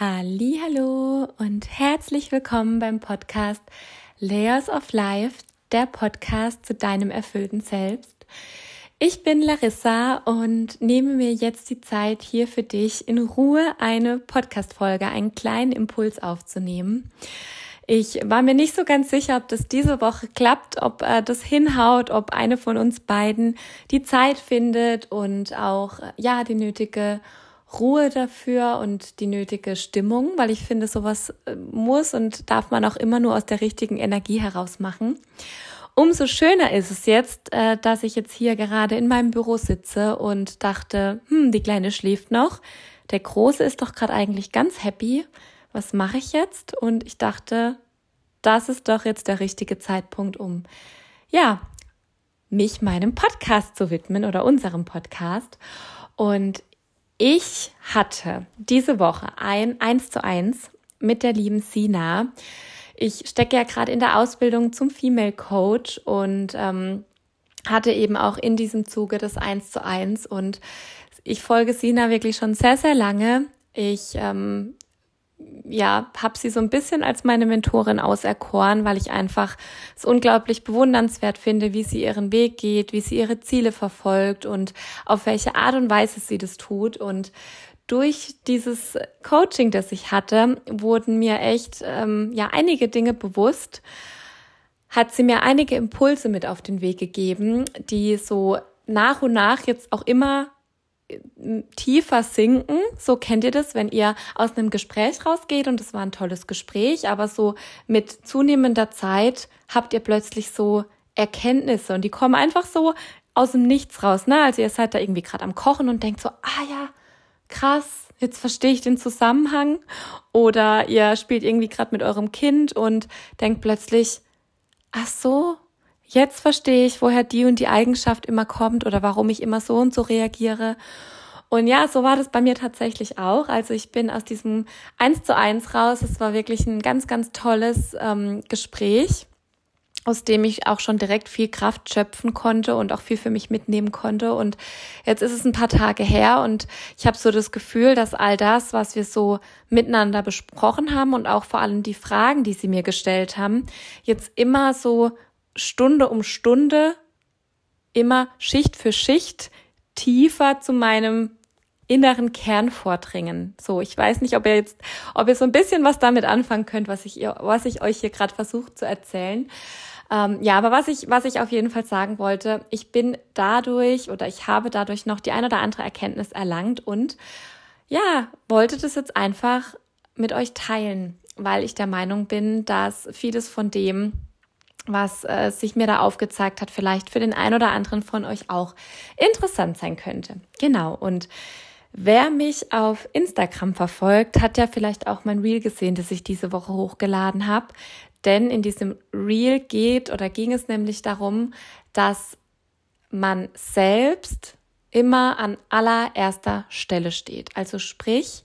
Hallo und herzlich willkommen beim Podcast Layers of Life, der Podcast zu deinem erfüllten Selbst. Ich bin Larissa und nehme mir jetzt die Zeit hier für dich in Ruhe eine Podcast Folge, einen kleinen Impuls aufzunehmen. Ich war mir nicht so ganz sicher, ob das diese Woche klappt, ob äh, das hinhaut, ob eine von uns beiden die Zeit findet und auch ja die nötige Ruhe dafür und die nötige Stimmung, weil ich finde, sowas äh, muss und darf man auch immer nur aus der richtigen Energie heraus machen. Umso schöner ist es jetzt, äh, dass ich jetzt hier gerade in meinem Büro sitze und dachte, hm, die Kleine schläft noch. Der Große ist doch gerade eigentlich ganz happy. Was mache ich jetzt? Und ich dachte, das ist doch jetzt der richtige Zeitpunkt, um, ja, mich meinem Podcast zu widmen oder unserem Podcast. Und ich hatte diese Woche ein 1 zu 1 mit der lieben Sina. Ich stecke ja gerade in der Ausbildung zum Female Coach und ähm, hatte eben auch in diesem Zuge das 1 zu 1 und ich folge Sina wirklich schon sehr, sehr lange. Ich ähm, ja, habe sie so ein bisschen als meine Mentorin auserkoren, weil ich einfach es unglaublich bewundernswert finde, wie sie ihren Weg geht, wie sie ihre Ziele verfolgt und auf welche Art und Weise sie das tut. Und durch dieses Coaching, das ich hatte, wurden mir echt ähm, ja einige Dinge bewusst. Hat sie mir einige Impulse mit auf den Weg gegeben, die so nach und nach jetzt auch immer tiefer sinken. So kennt ihr das, wenn ihr aus einem Gespräch rausgeht und es war ein tolles Gespräch, aber so mit zunehmender Zeit habt ihr plötzlich so Erkenntnisse und die kommen einfach so aus dem Nichts raus. Ne? Also ihr seid da irgendwie gerade am Kochen und denkt so, ah ja, krass, jetzt verstehe ich den Zusammenhang. Oder ihr spielt irgendwie gerade mit eurem Kind und denkt plötzlich, ach so, Jetzt verstehe ich, woher die und die Eigenschaft immer kommt oder warum ich immer so und so reagiere. Und ja, so war das bei mir tatsächlich auch. Also ich bin aus diesem eins zu eins raus. Es war wirklich ein ganz, ganz tolles ähm, Gespräch, aus dem ich auch schon direkt viel Kraft schöpfen konnte und auch viel für mich mitnehmen konnte. Und jetzt ist es ein paar Tage her und ich habe so das Gefühl, dass all das, was wir so miteinander besprochen haben und auch vor allem die Fragen, die sie mir gestellt haben, jetzt immer so Stunde um Stunde immer Schicht für Schicht tiefer zu meinem inneren Kern vordringen. So, ich weiß nicht, ob ihr jetzt, ob ihr so ein bisschen was damit anfangen könnt, was ich, was ich euch hier gerade versucht zu erzählen. Ähm, ja, aber was ich, was ich auf jeden Fall sagen wollte, ich bin dadurch oder ich habe dadurch noch die ein oder andere Erkenntnis erlangt und ja, wollte das jetzt einfach mit euch teilen, weil ich der Meinung bin, dass vieles von dem, was äh, sich mir da aufgezeigt hat, vielleicht für den einen oder anderen von euch auch interessant sein könnte. Genau. Und wer mich auf Instagram verfolgt, hat ja vielleicht auch mein Reel gesehen, das ich diese Woche hochgeladen habe. Denn in diesem Reel geht oder ging es nämlich darum, dass man selbst immer an allererster Stelle steht. Also sprich,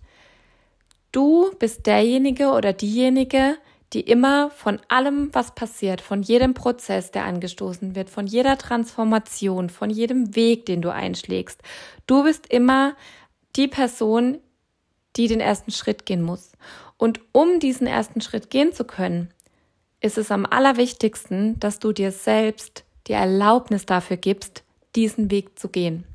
du bist derjenige oder diejenige, die immer von allem, was passiert, von jedem Prozess, der angestoßen wird, von jeder Transformation, von jedem Weg, den du einschlägst, du bist immer die Person, die den ersten Schritt gehen muss. Und um diesen ersten Schritt gehen zu können, ist es am allerwichtigsten, dass du dir selbst die Erlaubnis dafür gibst, diesen Weg zu gehen.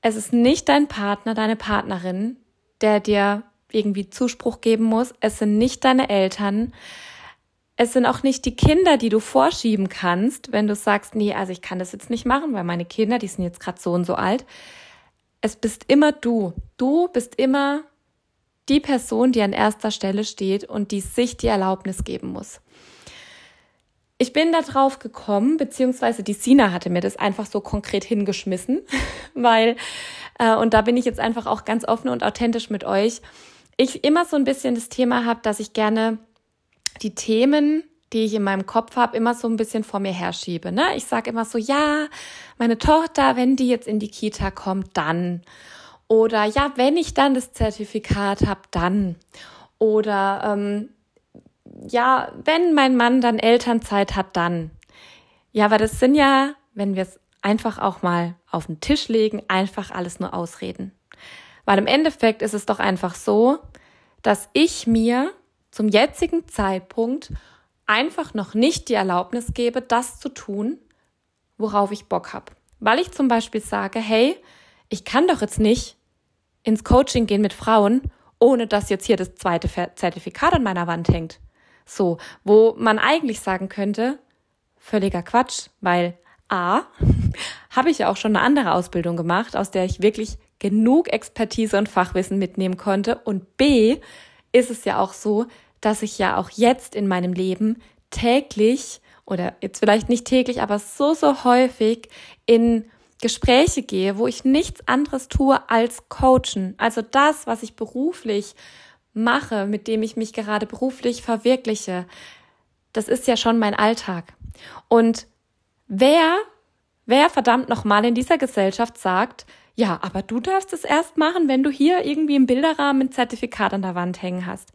Es ist nicht dein Partner, deine Partnerin, der dir irgendwie Zuspruch geben muss. Es sind nicht deine Eltern. Es sind auch nicht die Kinder, die du vorschieben kannst, wenn du sagst, nee, also ich kann das jetzt nicht machen, weil meine Kinder, die sind jetzt gerade so und so alt. Es bist immer du. Du bist immer die Person, die an erster Stelle steht und die sich die Erlaubnis geben muss. Ich bin da drauf gekommen, beziehungsweise die Sina hatte mir das einfach so konkret hingeschmissen, weil, äh, und da bin ich jetzt einfach auch ganz offen und authentisch mit euch, ich immer so ein bisschen das Thema habe, dass ich gerne die Themen, die ich in meinem Kopf habe, immer so ein bisschen vor mir herschiebe. Ne? Ich sage immer so, ja, meine Tochter, wenn die jetzt in die Kita kommt, dann. Oder ja, wenn ich dann das Zertifikat habe, dann. Oder ähm, ja, wenn mein Mann dann Elternzeit hat, dann. Ja, aber das sind ja, wenn wir es einfach auch mal auf den Tisch legen, einfach alles nur Ausreden. Weil im Endeffekt ist es doch einfach so, dass ich mir zum jetzigen Zeitpunkt einfach noch nicht die Erlaubnis gebe, das zu tun, worauf ich Bock habe. Weil ich zum Beispiel sage, hey, ich kann doch jetzt nicht ins Coaching gehen mit Frauen, ohne dass jetzt hier das zweite Zertifikat an meiner Wand hängt. So, wo man eigentlich sagen könnte, völliger Quatsch, weil A, habe ich ja auch schon eine andere Ausbildung gemacht, aus der ich wirklich genug Expertise und Fachwissen mitnehmen konnte. Und B, ist es ja auch so, dass ich ja auch jetzt in meinem Leben täglich oder jetzt vielleicht nicht täglich, aber so, so häufig in Gespräche gehe, wo ich nichts anderes tue als coachen. Also das, was ich beruflich mache, mit dem ich mich gerade beruflich verwirkliche, das ist ja schon mein Alltag. Und wer, wer verdammt nochmal in dieser Gesellschaft sagt, ja, aber du darfst es erst machen, wenn du hier irgendwie im Bilderrahmen ein Zertifikat an der Wand hängen hast.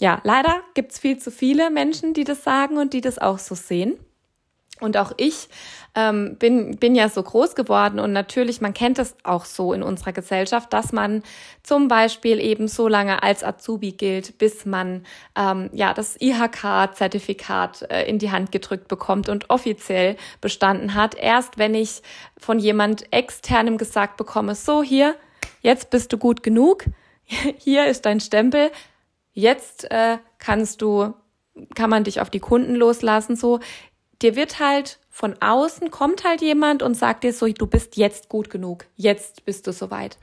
Ja, leider gibt's viel zu viele Menschen, die das sagen und die das auch so sehen. Und auch ich ähm, bin, bin ja so groß geworden und natürlich, man kennt es auch so in unserer Gesellschaft, dass man zum Beispiel eben so lange als Azubi gilt, bis man ähm, ja das IHK-Zertifikat äh, in die Hand gedrückt bekommt und offiziell bestanden hat. Erst wenn ich von jemand externem gesagt bekomme, so hier, jetzt bist du gut genug, hier ist dein Stempel, jetzt äh, kannst du kann man dich auf die Kunden loslassen, so dir wird halt von außen kommt halt jemand und sagt dir so, du bist jetzt gut genug, jetzt bist du soweit.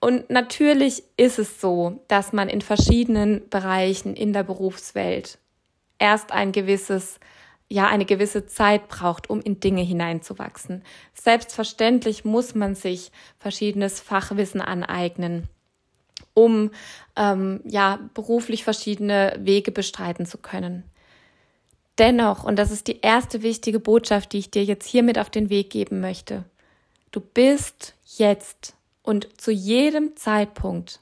Und natürlich ist es so, dass man in verschiedenen Bereichen in der Berufswelt erst ein gewisses, ja, eine gewisse Zeit braucht, um in Dinge hineinzuwachsen. Selbstverständlich muss man sich verschiedenes Fachwissen aneignen, um ähm, ja beruflich verschiedene Wege bestreiten zu können. Dennoch, und das ist die erste wichtige Botschaft, die ich dir jetzt hiermit auf den Weg geben möchte, du bist jetzt und zu jedem Zeitpunkt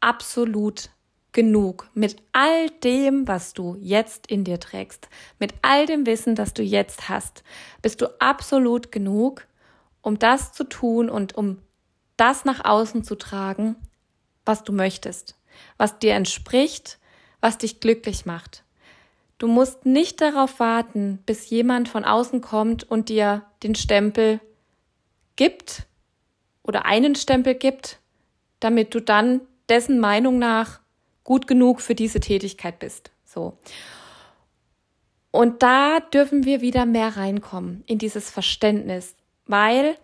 absolut genug mit all dem, was du jetzt in dir trägst, mit all dem Wissen, das du jetzt hast, bist du absolut genug, um das zu tun und um das nach außen zu tragen, was du möchtest, was dir entspricht, was dich glücklich macht. Du musst nicht darauf warten, bis jemand von außen kommt und dir den Stempel gibt oder einen Stempel gibt, damit du dann dessen Meinung nach gut genug für diese Tätigkeit bist. So. Und da dürfen wir wieder mehr reinkommen in dieses Verständnis, weil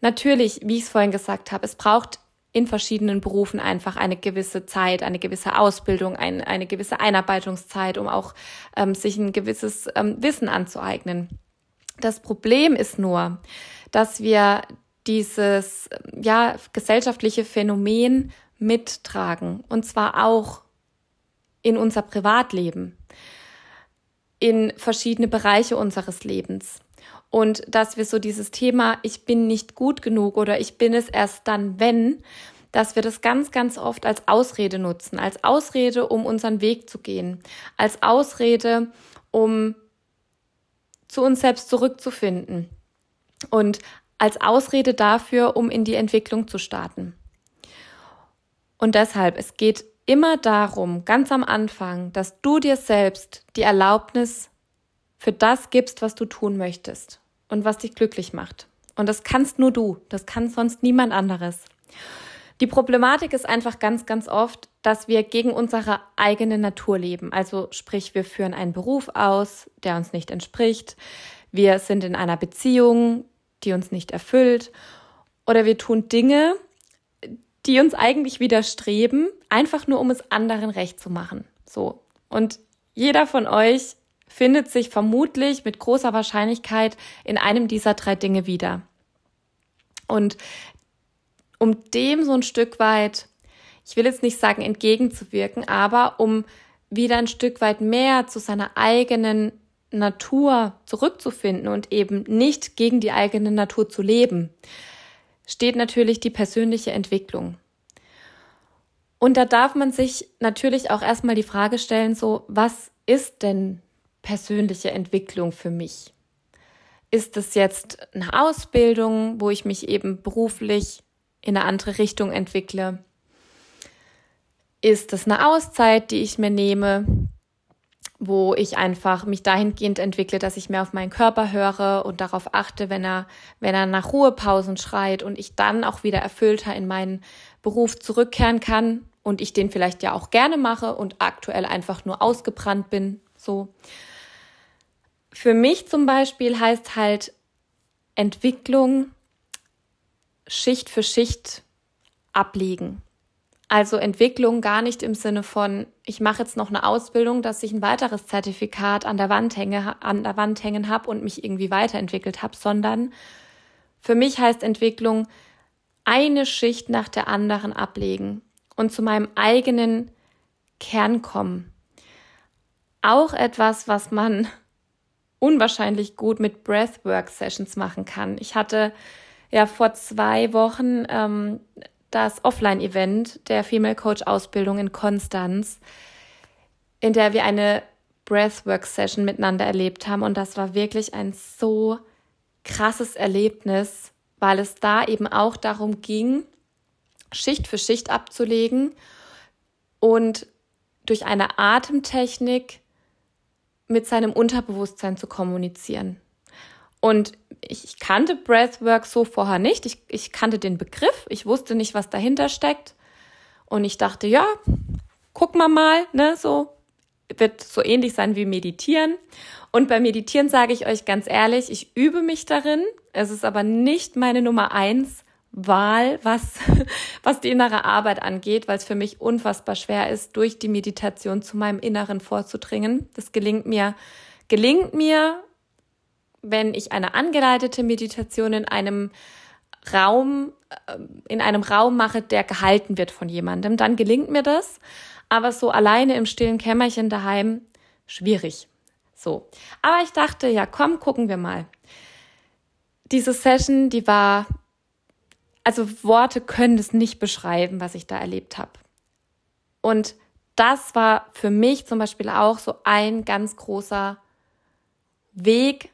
natürlich, wie ich es vorhin gesagt habe, es braucht in verschiedenen Berufen einfach eine gewisse Zeit, eine gewisse Ausbildung, ein, eine gewisse Einarbeitungszeit, um auch ähm, sich ein gewisses ähm, Wissen anzueignen. Das Problem ist nur, dass wir dieses ja gesellschaftliche Phänomen mittragen und zwar auch in unser Privatleben, in verschiedene Bereiche unseres Lebens. Und dass wir so dieses Thema, ich bin nicht gut genug oder ich bin es erst dann, wenn, dass wir das ganz, ganz oft als Ausrede nutzen, als Ausrede, um unseren Weg zu gehen, als Ausrede, um zu uns selbst zurückzufinden. Und als Ausrede dafür, um in die Entwicklung zu starten. Und deshalb, es geht immer darum, ganz am Anfang, dass du dir selbst die Erlaubnis für das gibst, was du tun möchtest und was dich glücklich macht. Und das kannst nur du, das kann sonst niemand anderes. Die Problematik ist einfach ganz, ganz oft, dass wir gegen unsere eigene Natur leben. Also sprich, wir führen einen Beruf aus, der uns nicht entspricht. Wir sind in einer Beziehung, die uns nicht erfüllt. Oder wir tun Dinge, die uns eigentlich widerstreben, einfach nur um es anderen recht zu machen. So. Und jeder von euch findet sich vermutlich mit großer Wahrscheinlichkeit in einem dieser drei Dinge wieder. Und um dem so ein Stück weit, ich will jetzt nicht sagen entgegenzuwirken, aber um wieder ein Stück weit mehr zu seiner eigenen Natur zurückzufinden und eben nicht gegen die eigene Natur zu leben, steht natürlich die persönliche Entwicklung. Und da darf man sich natürlich auch erstmal die Frage stellen, so, was ist denn persönliche Entwicklung für mich? Ist es jetzt eine Ausbildung, wo ich mich eben beruflich in eine andere Richtung entwickle? Ist es eine Auszeit, die ich mir nehme, wo ich einfach mich dahingehend entwickle, dass ich mehr auf meinen Körper höre und darauf achte, wenn er, wenn er nach Ruhepausen schreit und ich dann auch wieder erfüllter in meinen Beruf zurückkehren kann und ich den vielleicht ja auch gerne mache und aktuell einfach nur ausgebrannt bin, so. Für mich zum Beispiel heißt halt Entwicklung Schicht für Schicht ablegen. Also Entwicklung gar nicht im Sinne von, ich mache jetzt noch eine Ausbildung, dass ich ein weiteres Zertifikat an der Wand hänge, an der Wand hängen habe und mich irgendwie weiterentwickelt habe, sondern für mich heißt Entwicklung eine Schicht nach der anderen ablegen und zu meinem eigenen Kern kommen. Auch etwas, was man unwahrscheinlich gut mit Breathwork-Sessions machen kann. Ich hatte ja vor zwei Wochen ähm, das Offline-Event der Female Coach-Ausbildung in Konstanz, in der wir eine Breathwork-Session miteinander erlebt haben. Und das war wirklich ein so krasses Erlebnis, weil es da eben auch darum ging, Schicht für Schicht abzulegen und durch eine Atemtechnik mit seinem Unterbewusstsein zu kommunizieren. Und ich kannte Breathwork so vorher nicht. Ich, ich kannte den Begriff. Ich wusste nicht, was dahinter steckt. Und ich dachte, ja, guck mal mal, ne, so wird so ähnlich sein wie Meditieren. Und beim Meditieren sage ich euch ganz ehrlich, ich übe mich darin. Es ist aber nicht meine Nummer eins Wahl, was, was die innere Arbeit angeht, weil es für mich unfassbar schwer ist, durch die Meditation zu meinem Inneren vorzudringen. Das gelingt mir, gelingt mir wenn ich eine angeleitete Meditation in einem Raum, äh, in einem Raum mache, der gehalten wird von jemandem, dann gelingt mir das. Aber so alleine im stillen Kämmerchen daheim, schwierig. So. Aber ich dachte, ja, komm, gucken wir mal. Diese Session, die war, also Worte können es nicht beschreiben, was ich da erlebt habe. Und das war für mich zum Beispiel auch so ein ganz großer Weg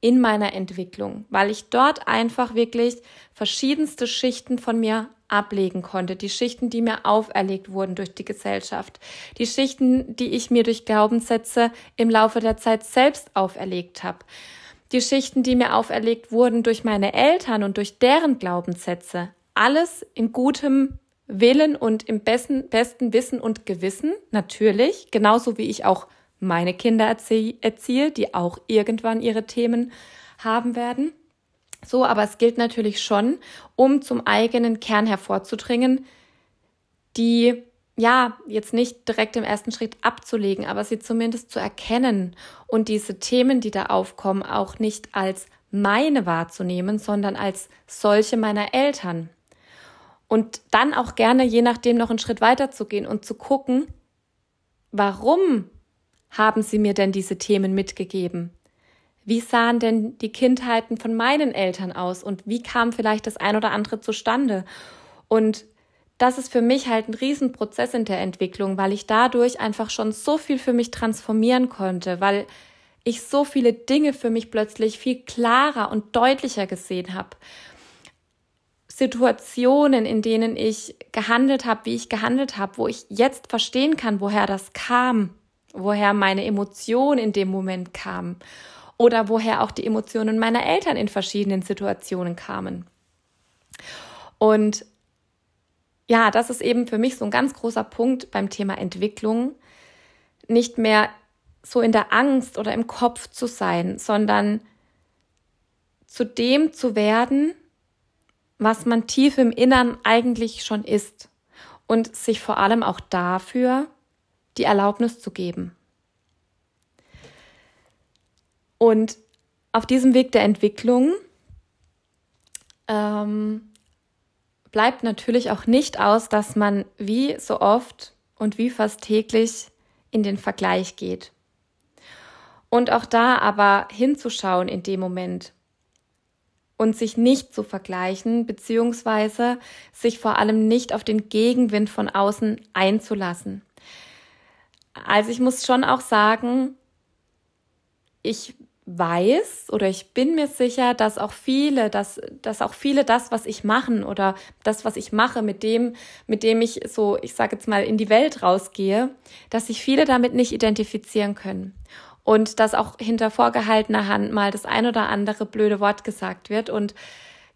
in meiner Entwicklung, weil ich dort einfach wirklich verschiedenste Schichten von mir ablegen konnte. Die Schichten, die mir auferlegt wurden durch die Gesellschaft. Die Schichten, die ich mir durch Glaubenssätze im Laufe der Zeit selbst auferlegt habe. Die Schichten, die mir auferlegt wurden durch meine Eltern und durch deren Glaubenssätze. Alles in gutem Willen und im besten, besten Wissen und Gewissen, natürlich, genauso wie ich auch meine Kinder erziehe, die auch irgendwann ihre Themen haben werden. So, aber es gilt natürlich schon, um zum eigenen Kern hervorzudringen, die ja, jetzt nicht direkt im ersten Schritt abzulegen, aber sie zumindest zu erkennen und diese Themen, die da aufkommen, auch nicht als meine wahrzunehmen, sondern als solche meiner Eltern. Und dann auch gerne, je nachdem, noch einen Schritt weiter zu gehen und zu gucken, warum haben Sie mir denn diese Themen mitgegeben? Wie sahen denn die Kindheiten von meinen Eltern aus und wie kam vielleicht das ein oder andere zustande? Und das ist für mich halt ein Riesenprozess in der Entwicklung, weil ich dadurch einfach schon so viel für mich transformieren konnte, weil ich so viele Dinge für mich plötzlich viel klarer und deutlicher gesehen habe. Situationen, in denen ich gehandelt habe, wie ich gehandelt habe, wo ich jetzt verstehen kann, woher das kam woher meine Emotion in dem Moment kam oder woher auch die Emotionen meiner Eltern in verschiedenen Situationen kamen. Und ja, das ist eben für mich so ein ganz großer Punkt beim Thema Entwicklung, nicht mehr so in der Angst oder im Kopf zu sein, sondern zu dem zu werden, was man tief im Innern eigentlich schon ist und sich vor allem auch dafür die Erlaubnis zu geben. Und auf diesem Weg der Entwicklung ähm, bleibt natürlich auch nicht aus, dass man wie so oft und wie fast täglich in den Vergleich geht. Und auch da aber hinzuschauen in dem Moment und sich nicht zu vergleichen, beziehungsweise sich vor allem nicht auf den Gegenwind von außen einzulassen. Also ich muss schon auch sagen, ich weiß oder ich bin mir sicher, dass auch viele, dass, dass auch viele das, was ich machen oder das, was ich mache, mit dem, mit dem ich so, ich sage jetzt mal, in die Welt rausgehe, dass sich viele damit nicht identifizieren können. Und dass auch hinter vorgehaltener Hand mal das ein oder andere blöde Wort gesagt wird. Und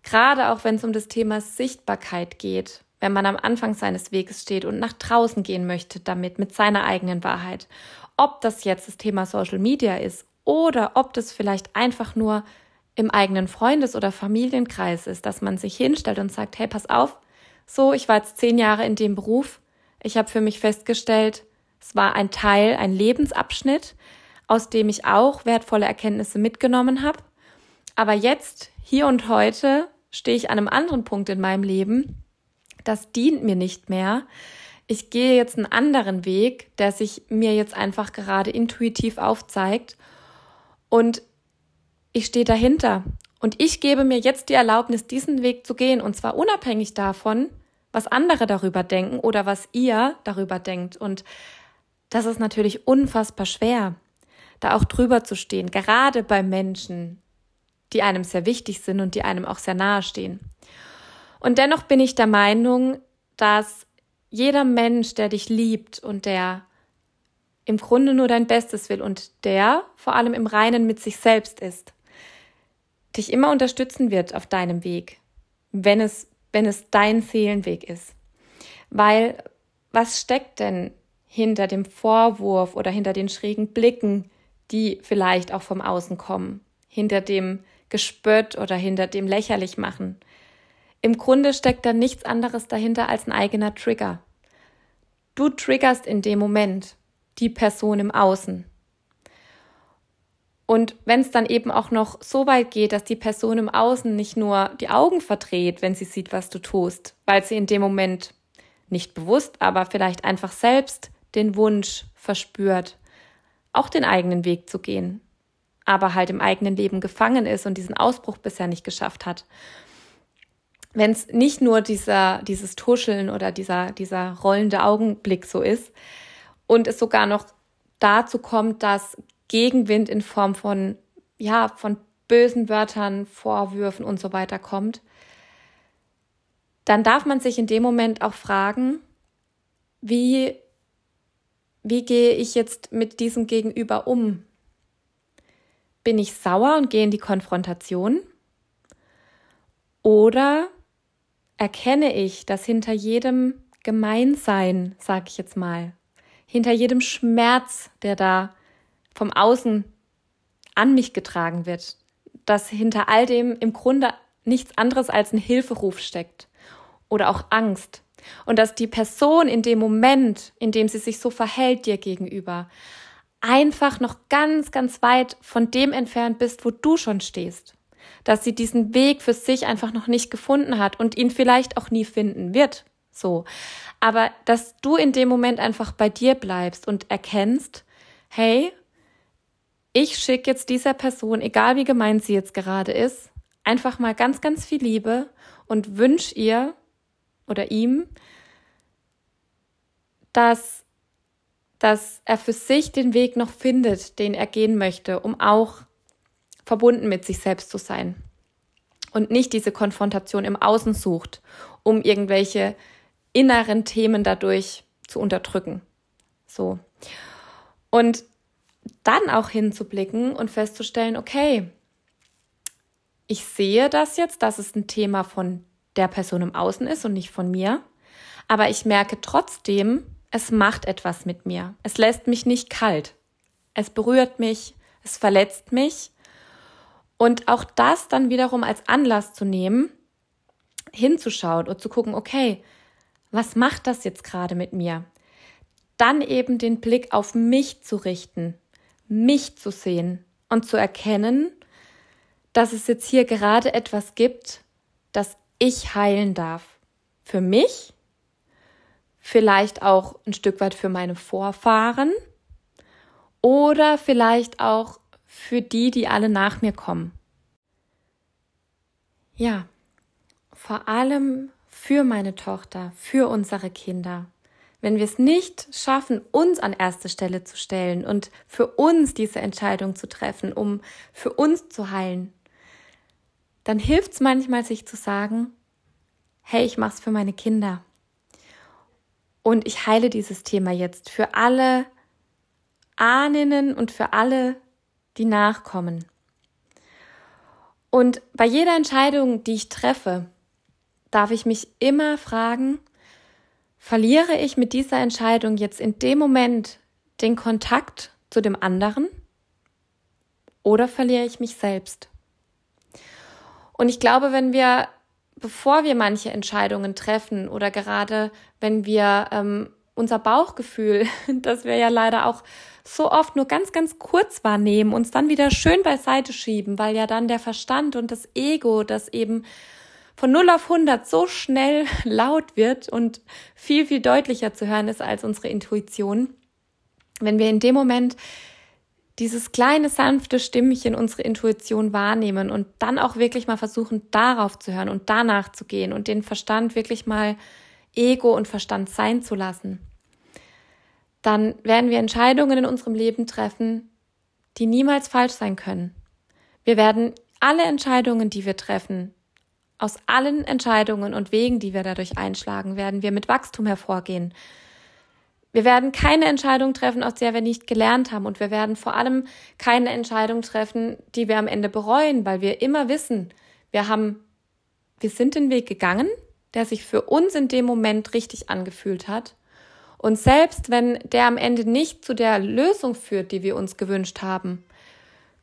gerade auch wenn es um das Thema Sichtbarkeit geht, wenn man am Anfang seines Weges steht und nach draußen gehen möchte damit, mit seiner eigenen Wahrheit. Ob das jetzt das Thema Social Media ist oder ob das vielleicht einfach nur im eigenen Freundes- oder Familienkreis ist, dass man sich hinstellt und sagt, hey, pass auf, so, ich war jetzt zehn Jahre in dem Beruf, ich habe für mich festgestellt, es war ein Teil, ein Lebensabschnitt, aus dem ich auch wertvolle Erkenntnisse mitgenommen habe. Aber jetzt, hier und heute, stehe ich an einem anderen Punkt in meinem Leben. Das dient mir nicht mehr. Ich gehe jetzt einen anderen Weg, der sich mir jetzt einfach gerade intuitiv aufzeigt. Und ich stehe dahinter. Und ich gebe mir jetzt die Erlaubnis, diesen Weg zu gehen. Und zwar unabhängig davon, was andere darüber denken oder was ihr darüber denkt. Und das ist natürlich unfassbar schwer, da auch drüber zu stehen, gerade bei Menschen, die einem sehr wichtig sind und die einem auch sehr nahe stehen. Und dennoch bin ich der Meinung, dass jeder Mensch, der dich liebt und der im Grunde nur dein Bestes will und der vor allem im Reinen mit sich selbst ist, dich immer unterstützen wird auf deinem Weg, wenn es, wenn es dein Seelenweg ist. Weil was steckt denn hinter dem Vorwurf oder hinter den schrägen Blicken, die vielleicht auch vom Außen kommen, hinter dem Gespött oder hinter dem lächerlich machen? Im Grunde steckt da nichts anderes dahinter als ein eigener Trigger. Du triggerst in dem Moment die Person im Außen. Und wenn es dann eben auch noch so weit geht, dass die Person im Außen nicht nur die Augen verdreht, wenn sie sieht, was du tust, weil sie in dem Moment nicht bewusst, aber vielleicht einfach selbst den Wunsch verspürt, auch den eigenen Weg zu gehen, aber halt im eigenen Leben gefangen ist und diesen Ausbruch bisher nicht geschafft hat. Wenn es nicht nur dieser, dieses Tuscheln oder dieser, dieser rollende Augenblick so ist, und es sogar noch dazu kommt, dass Gegenwind in Form von, ja, von bösen Wörtern, Vorwürfen und so weiter kommt, dann darf man sich in dem Moment auch fragen, wie, wie gehe ich jetzt mit diesem Gegenüber um? Bin ich sauer und gehe in die Konfrontation? Oder erkenne ich, dass hinter jedem Gemeinsein, sag ich jetzt mal, hinter jedem Schmerz, der da vom Außen an mich getragen wird, dass hinter all dem im Grunde nichts anderes als ein Hilferuf steckt oder auch Angst. Und dass die Person in dem Moment, in dem sie sich so verhält dir gegenüber, einfach noch ganz, ganz weit von dem entfernt bist, wo du schon stehst. Dass sie diesen Weg für sich einfach noch nicht gefunden hat und ihn vielleicht auch nie finden wird. So. Aber dass du in dem Moment einfach bei dir bleibst und erkennst, hey, ich schicke jetzt dieser Person, egal wie gemein sie jetzt gerade ist, einfach mal ganz, ganz viel Liebe und wünsche ihr oder ihm, dass, dass er für sich den Weg noch findet, den er gehen möchte, um auch verbunden mit sich selbst zu sein und nicht diese Konfrontation im Außen sucht, um irgendwelche inneren Themen dadurch zu unterdrücken. So. Und dann auch hinzublicken und festzustellen, okay, ich sehe das jetzt, dass es ein Thema von der Person im Außen ist und nicht von mir. aber ich merke trotzdem, es macht etwas mit mir. Es lässt mich nicht kalt. Es berührt mich, es verletzt mich. Und auch das dann wiederum als Anlass zu nehmen, hinzuschauen und zu gucken, okay, was macht das jetzt gerade mit mir? Dann eben den Blick auf mich zu richten, mich zu sehen und zu erkennen, dass es jetzt hier gerade etwas gibt, das ich heilen darf. Für mich, vielleicht auch ein Stück weit für meine Vorfahren oder vielleicht auch für die, die alle nach mir kommen. Ja, vor allem für meine Tochter, für unsere Kinder. Wenn wir es nicht schaffen, uns an erste Stelle zu stellen und für uns diese Entscheidung zu treffen, um für uns zu heilen, dann hilft es manchmal, sich zu sagen, hey, ich mache es für meine Kinder. Und ich heile dieses Thema jetzt für alle Ahnen und für alle, die nachkommen. Und bei jeder Entscheidung, die ich treffe, darf ich mich immer fragen, verliere ich mit dieser Entscheidung jetzt in dem Moment den Kontakt zu dem anderen oder verliere ich mich selbst? Und ich glaube, wenn wir, bevor wir manche Entscheidungen treffen oder gerade wenn wir ähm, unser Bauchgefühl, das wir ja leider auch so oft nur ganz, ganz kurz wahrnehmen, uns dann wieder schön beiseite schieben, weil ja dann der Verstand und das Ego, das eben von 0 auf 100 so schnell laut wird und viel, viel deutlicher zu hören ist als unsere Intuition. Wenn wir in dem Moment dieses kleine sanfte Stimmchen, unsere Intuition wahrnehmen und dann auch wirklich mal versuchen, darauf zu hören und danach zu gehen und den Verstand wirklich mal Ego und Verstand sein zu lassen, dann werden wir Entscheidungen in unserem Leben treffen, die niemals falsch sein können. Wir werden alle Entscheidungen, die wir treffen, aus allen Entscheidungen und Wegen, die wir dadurch einschlagen, werden wir mit Wachstum hervorgehen. Wir werden keine Entscheidung treffen, aus der wir nicht gelernt haben. Und wir werden vor allem keine Entscheidung treffen, die wir am Ende bereuen, weil wir immer wissen, wir haben, wir sind den Weg gegangen, der sich für uns in dem Moment richtig angefühlt hat. Und selbst wenn der am Ende nicht zu der Lösung führt, die wir uns gewünscht haben,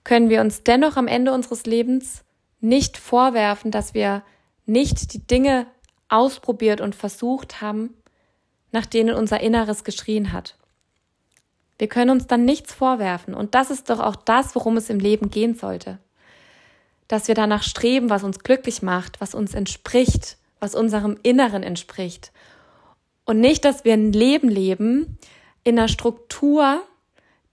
können wir uns dennoch am Ende unseres Lebens nicht vorwerfen, dass wir nicht die Dinge ausprobiert und versucht haben, nach denen unser Inneres geschrien hat. Wir können uns dann nichts vorwerfen und das ist doch auch das, worum es im Leben gehen sollte. Dass wir danach streben, was uns glücklich macht, was uns entspricht, was unserem Inneren entspricht. Und nicht, dass wir ein Leben leben in einer Struktur,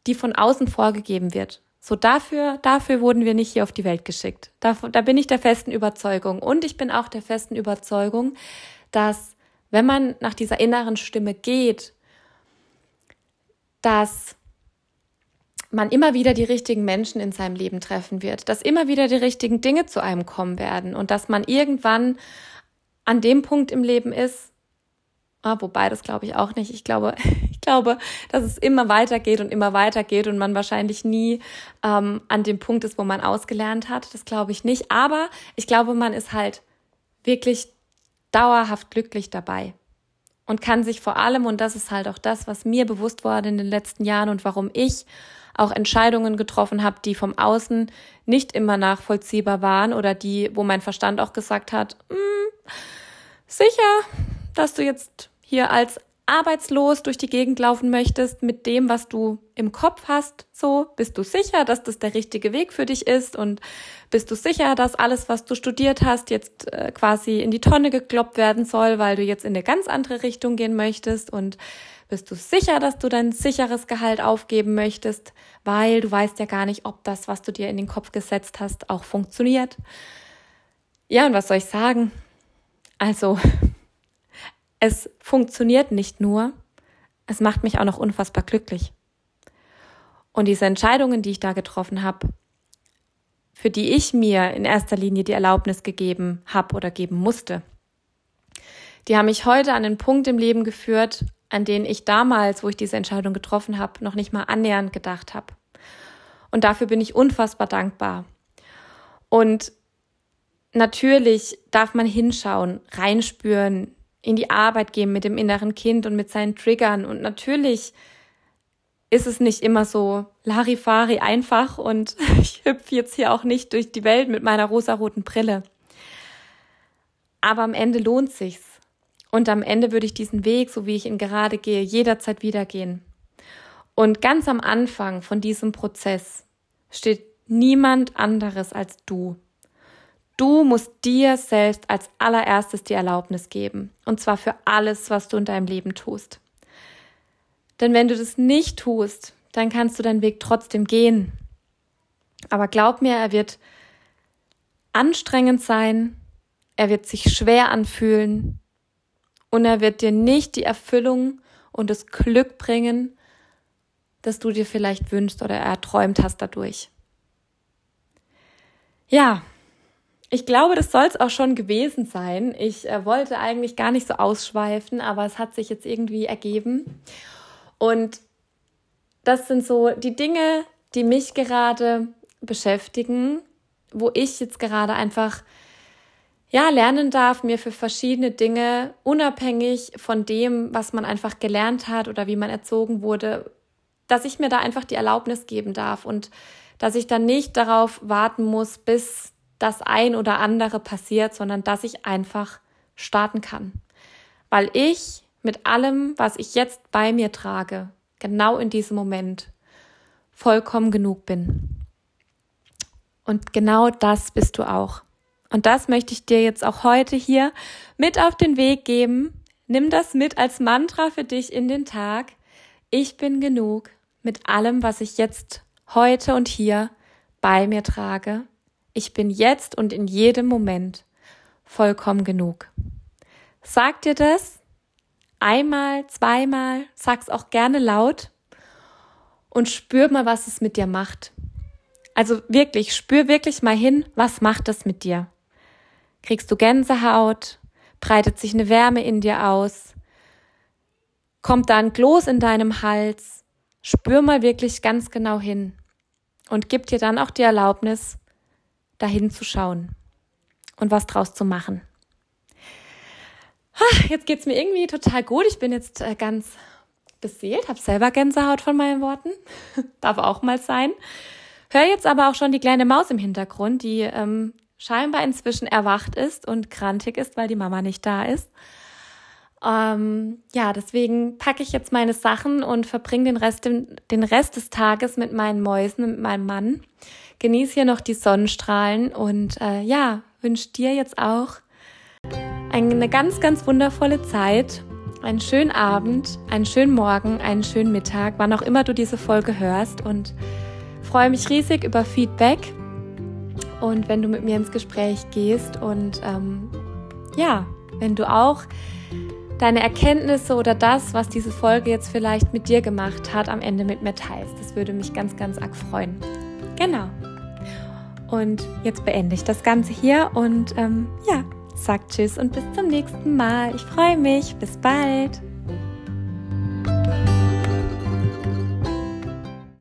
die von außen vorgegeben wird. So dafür, dafür wurden wir nicht hier auf die Welt geschickt. Da, da bin ich der festen Überzeugung. Und ich bin auch der festen Überzeugung, dass wenn man nach dieser inneren Stimme geht, dass man immer wieder die richtigen Menschen in seinem Leben treffen wird, dass immer wieder die richtigen Dinge zu einem kommen werden und dass man irgendwann an dem Punkt im Leben ist, wobei das glaube ich auch nicht. Ich glaube, ich glaube, dass es immer weitergeht und immer weitergeht und man wahrscheinlich nie ähm, an dem Punkt ist, wo man ausgelernt hat. Das glaube ich nicht. Aber ich glaube, man ist halt wirklich dauerhaft glücklich dabei und kann sich vor allem, und das ist halt auch das, was mir bewusst wurde in den letzten Jahren und warum ich auch Entscheidungen getroffen habe, die vom Außen nicht immer nachvollziehbar waren oder die, wo mein Verstand auch gesagt hat, hm, sicher, dass du jetzt hier als arbeitslos durch die Gegend laufen möchtest mit dem, was du im Kopf hast, so bist du sicher, dass das der richtige Weg für dich ist und bist du sicher, dass alles, was du studiert hast, jetzt äh, quasi in die Tonne gekloppt werden soll, weil du jetzt in eine ganz andere Richtung gehen möchtest und bist du sicher, dass du dein sicheres Gehalt aufgeben möchtest, weil du weißt ja gar nicht, ob das, was du dir in den Kopf gesetzt hast, auch funktioniert. Ja, und was soll ich sagen? Also, es funktioniert nicht nur, es macht mich auch noch unfassbar glücklich. Und diese Entscheidungen, die ich da getroffen habe, für die ich mir in erster Linie die Erlaubnis gegeben habe oder geben musste, die haben mich heute an den Punkt im Leben geführt, an den ich damals, wo ich diese Entscheidung getroffen habe, noch nicht mal annähernd gedacht habe. Und dafür bin ich unfassbar dankbar. Und natürlich darf man hinschauen, reinspüren, in die Arbeit gehen mit dem inneren Kind und mit seinen Triggern. Und natürlich ist es nicht immer so Larifari einfach und ich hüpfe jetzt hier auch nicht durch die Welt mit meiner rosaroten Brille. Aber am Ende lohnt sich's. Und am Ende würde ich diesen Weg, so wie ich ihn gerade gehe, jederzeit wieder gehen. Und ganz am Anfang von diesem Prozess steht niemand anderes als du. Du musst dir selbst als allererstes die Erlaubnis geben. Und zwar für alles, was du in deinem Leben tust. Denn wenn du das nicht tust, dann kannst du deinen Weg trotzdem gehen. Aber glaub mir, er wird anstrengend sein, er wird sich schwer anfühlen und er wird dir nicht die Erfüllung und das Glück bringen, das du dir vielleicht wünschst oder erträumt hast dadurch. Ja, ich glaube, das soll es auch schon gewesen sein. Ich äh, wollte eigentlich gar nicht so ausschweifen, aber es hat sich jetzt irgendwie ergeben. Und das sind so die Dinge, die mich gerade beschäftigen, wo ich jetzt gerade einfach ja lernen darf, mir für verschiedene Dinge unabhängig von dem, was man einfach gelernt hat oder wie man erzogen wurde, dass ich mir da einfach die Erlaubnis geben darf und dass ich dann nicht darauf warten muss, bis das ein oder andere passiert, sondern dass ich einfach starten kann. Weil ich mit allem, was ich jetzt bei mir trage, genau in diesem Moment vollkommen genug bin. Und genau das bist du auch. Und das möchte ich dir jetzt auch heute hier mit auf den Weg geben. Nimm das mit als Mantra für dich in den Tag. Ich bin genug mit allem, was ich jetzt heute und hier bei mir trage. Ich bin jetzt und in jedem Moment vollkommen genug. Sag dir das einmal, zweimal, sag's auch gerne laut und spür mal, was es mit dir macht. Also wirklich, spür wirklich mal hin, was macht das mit dir? Kriegst du Gänsehaut? Breitet sich eine Wärme in dir aus? Kommt da ein Kloß in deinem Hals? Spür mal wirklich ganz genau hin und gib dir dann auch die Erlaubnis, dahin zu schauen und was draus zu machen jetzt geht's mir irgendwie total gut. Ich bin jetzt äh, ganz beseelt, habe selber Gänsehaut von meinen Worten. Darf auch mal sein. Hör jetzt aber auch schon die kleine Maus im Hintergrund, die ähm, scheinbar inzwischen erwacht ist und krantig ist, weil die Mama nicht da ist. Ähm, ja, deswegen packe ich jetzt meine Sachen und verbringe den Rest, den Rest des Tages mit meinen Mäusen, mit meinem Mann. Genieße hier noch die Sonnenstrahlen und äh, ja, wünsche dir jetzt auch eine ganz, ganz wundervolle Zeit, einen schönen Abend, einen schönen Morgen, einen schönen Mittag, wann auch immer du diese Folge hörst und freue mich riesig über Feedback und wenn du mit mir ins Gespräch gehst und ähm, ja, wenn du auch deine Erkenntnisse oder das, was diese Folge jetzt vielleicht mit dir gemacht hat, am Ende mit mir teilst. Das würde mich ganz, ganz arg freuen. Genau. Und jetzt beende ich das Ganze hier und ähm, ja, Sag Tschüss und bis zum nächsten Mal. Ich freue mich. Bis bald.